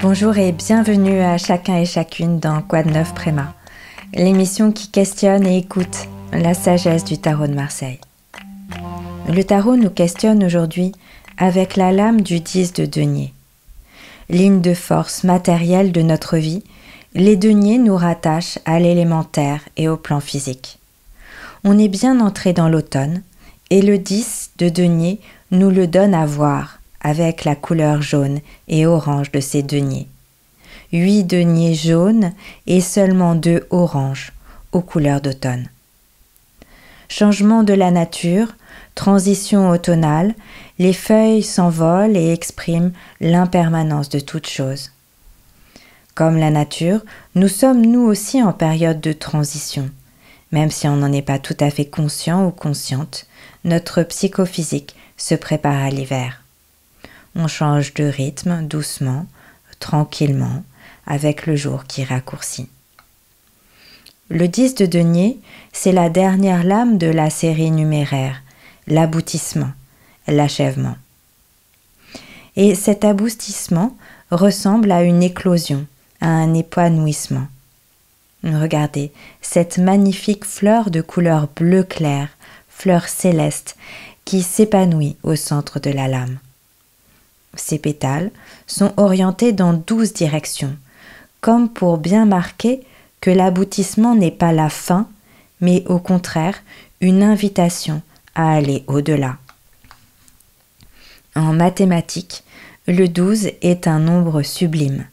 Bonjour et bienvenue à chacun et chacune dans de neuf Préma, l'émission qui questionne et écoute la sagesse du tarot de Marseille. Le tarot nous questionne aujourd'hui avec la lame du 10 de denier. Ligne de force matérielle de notre vie, les deniers nous rattachent à l'élémentaire et au plan physique. On est bien entré dans l'automne et le 10 de denier nous le donne à voir avec la couleur jaune et orange de ces deniers. Huit deniers jaunes et seulement deux oranges aux couleurs d'automne. Changement de la nature, transition automnale, les feuilles s'envolent et expriment l'impermanence de toute chose. Comme la nature, nous sommes nous aussi en période de transition. Même si on n'en est pas tout à fait conscient ou consciente, notre psychophysique se prépare à l'hiver on change de rythme doucement, tranquillement, avec le jour qui raccourcit. Le 10 de denier, c'est la dernière lame de la série numéraire, l'aboutissement, l'achèvement. Et cet aboutissement ressemble à une éclosion, à un épanouissement. Regardez cette magnifique fleur de couleur bleu clair, fleur céleste, qui s'épanouit au centre de la lame. Ces pétales sont orientés dans douze directions, comme pour bien marquer que l'aboutissement n'est pas la fin, mais au contraire une invitation à aller au-delà. En mathématiques, le 12 est un nombre sublime.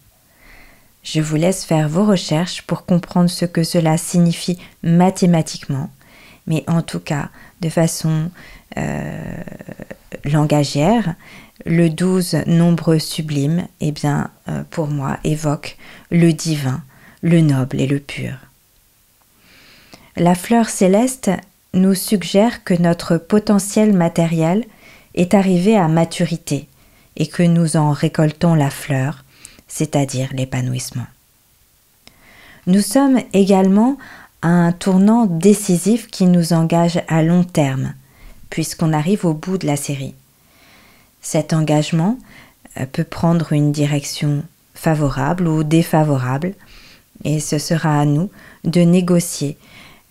Je vous laisse faire vos recherches pour comprendre ce que cela signifie mathématiquement, mais en tout cas de façon euh, langagière, le 12 nombre sublime, eh bien, euh, pour moi, évoque le divin, le noble et le pur. La fleur céleste nous suggère que notre potentiel matériel est arrivé à maturité et que nous en récoltons la fleur, c'est-à-dire l'épanouissement. Nous sommes également un tournant décisif qui nous engage à long terme, puisqu'on arrive au bout de la série. Cet engagement euh, peut prendre une direction favorable ou défavorable et ce sera à nous de négocier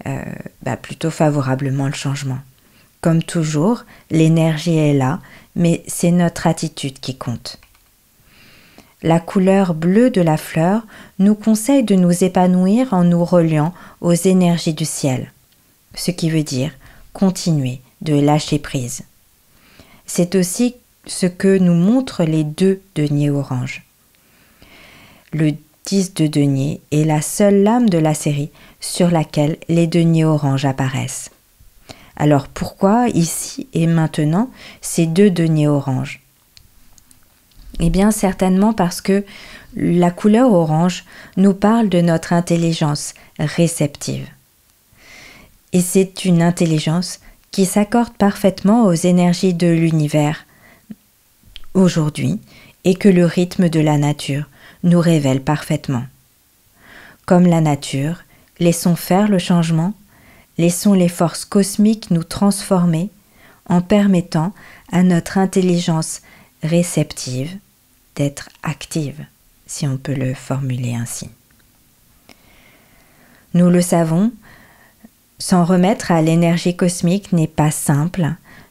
euh, bah, plutôt favorablement le changement. Comme toujours, l'énergie est là, mais c'est notre attitude qui compte. La couleur bleue de la fleur nous conseille de nous épanouir en nous reliant aux énergies du ciel, ce qui veut dire continuer de lâcher prise. C'est aussi ce que nous montrent les deux deniers orange. Le 10 de denier est la seule lame de la série sur laquelle les deniers orange apparaissent. Alors pourquoi ici et maintenant ces deux deniers orange Eh bien certainement parce que la couleur orange nous parle de notre intelligence réceptive. Et c'est une intelligence qui s'accorde parfaitement aux énergies de l'univers, aujourd'hui et que le rythme de la nature nous révèle parfaitement. Comme la nature, laissons faire le changement, laissons les forces cosmiques nous transformer en permettant à notre intelligence réceptive d'être active, si on peut le formuler ainsi. Nous le savons, s'en remettre à l'énergie cosmique n'est pas simple,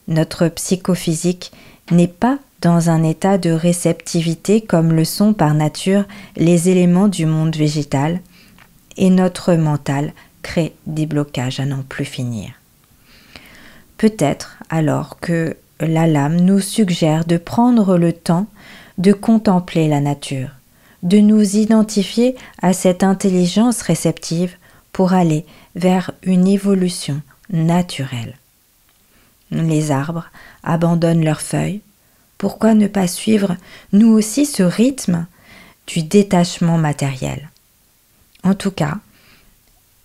notre psychophysique n'est pas dans un état de réceptivité comme le sont par nature les éléments du monde végétal, et notre mental crée des blocages à n'en plus finir. Peut-être alors que la lame nous suggère de prendre le temps de contempler la nature, de nous identifier à cette intelligence réceptive pour aller vers une évolution naturelle. Les arbres abandonnent leurs feuilles, pourquoi ne pas suivre nous aussi ce rythme du détachement matériel? En tout cas,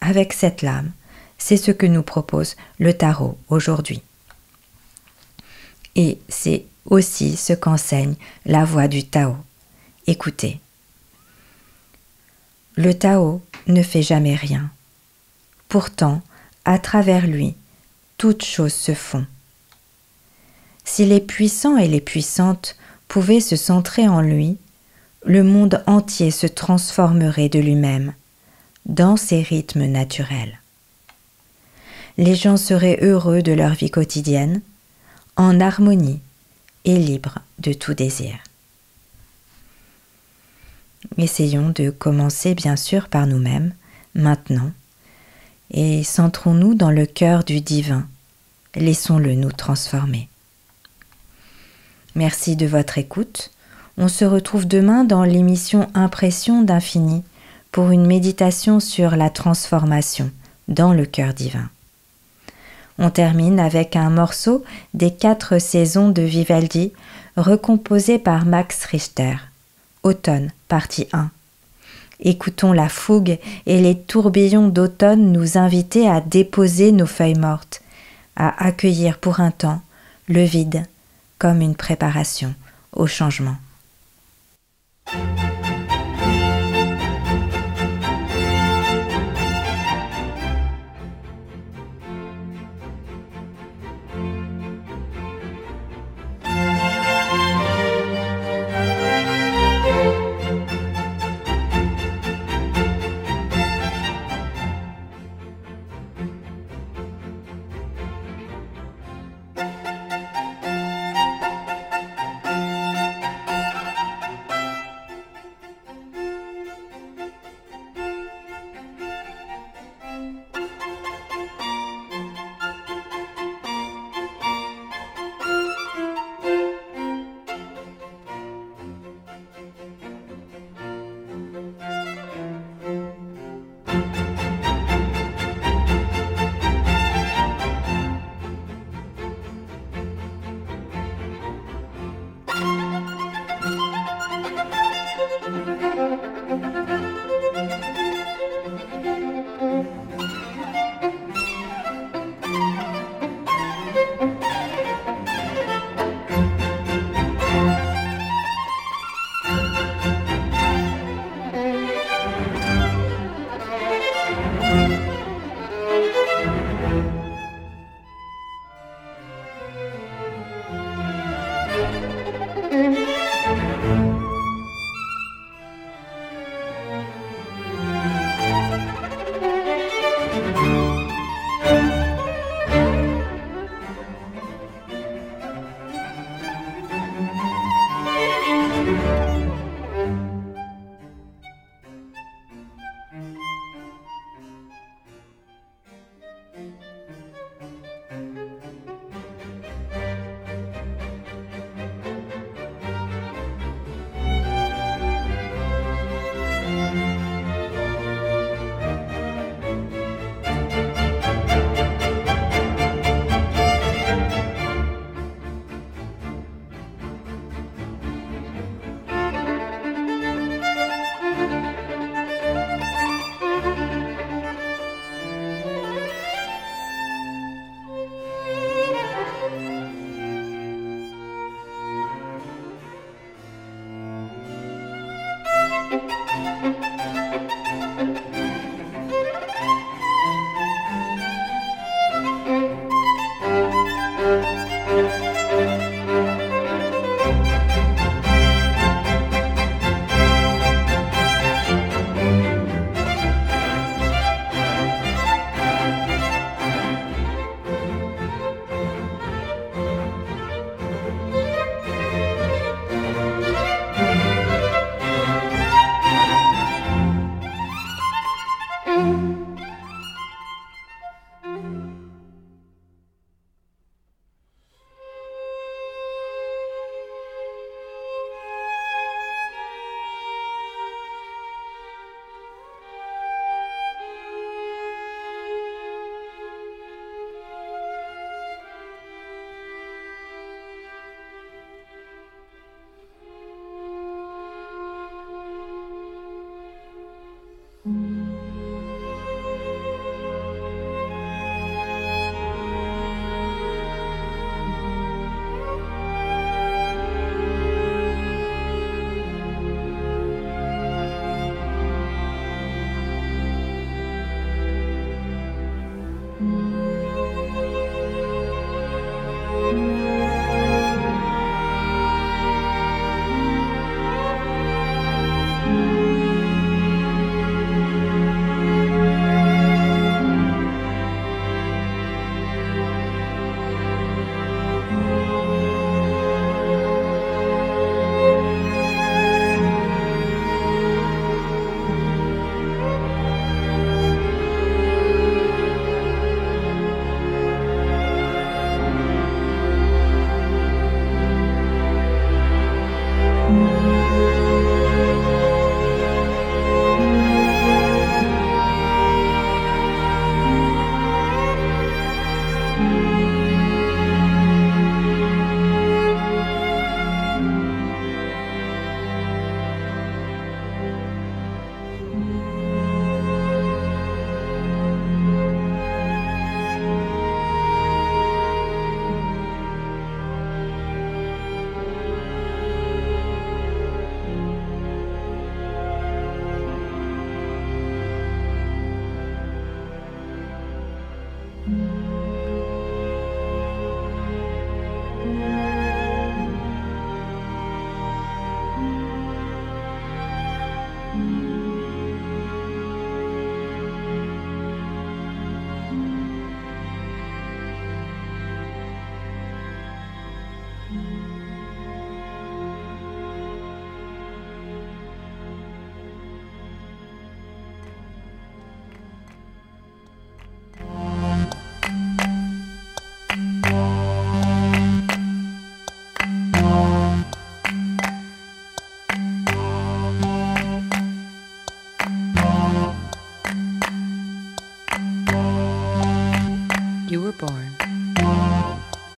avec cette lame, c'est ce que nous propose le tarot aujourd'hui. Et c'est aussi ce qu'enseigne la voix du Tao. Écoutez. Le Tao ne fait jamais rien. Pourtant, à travers lui, toutes choses se font. Si les puissants et les puissantes pouvaient se centrer en lui, le monde entier se transformerait de lui-même dans ses rythmes naturels. Les gens seraient heureux de leur vie quotidienne, en harmonie et libres de tout désir. Essayons de commencer bien sûr par nous-mêmes, maintenant, et centrons-nous dans le cœur du divin. Laissons-le nous transformer. Merci de votre écoute. On se retrouve demain dans l'émission Impression d'infini pour une méditation sur la transformation dans le cœur divin. On termine avec un morceau des quatre saisons de Vivaldi recomposé par Max Richter. Automne, partie 1. Écoutons la fougue et les tourbillons d'automne nous inviter à déposer nos feuilles mortes, à accueillir pour un temps le vide comme une préparation au changement.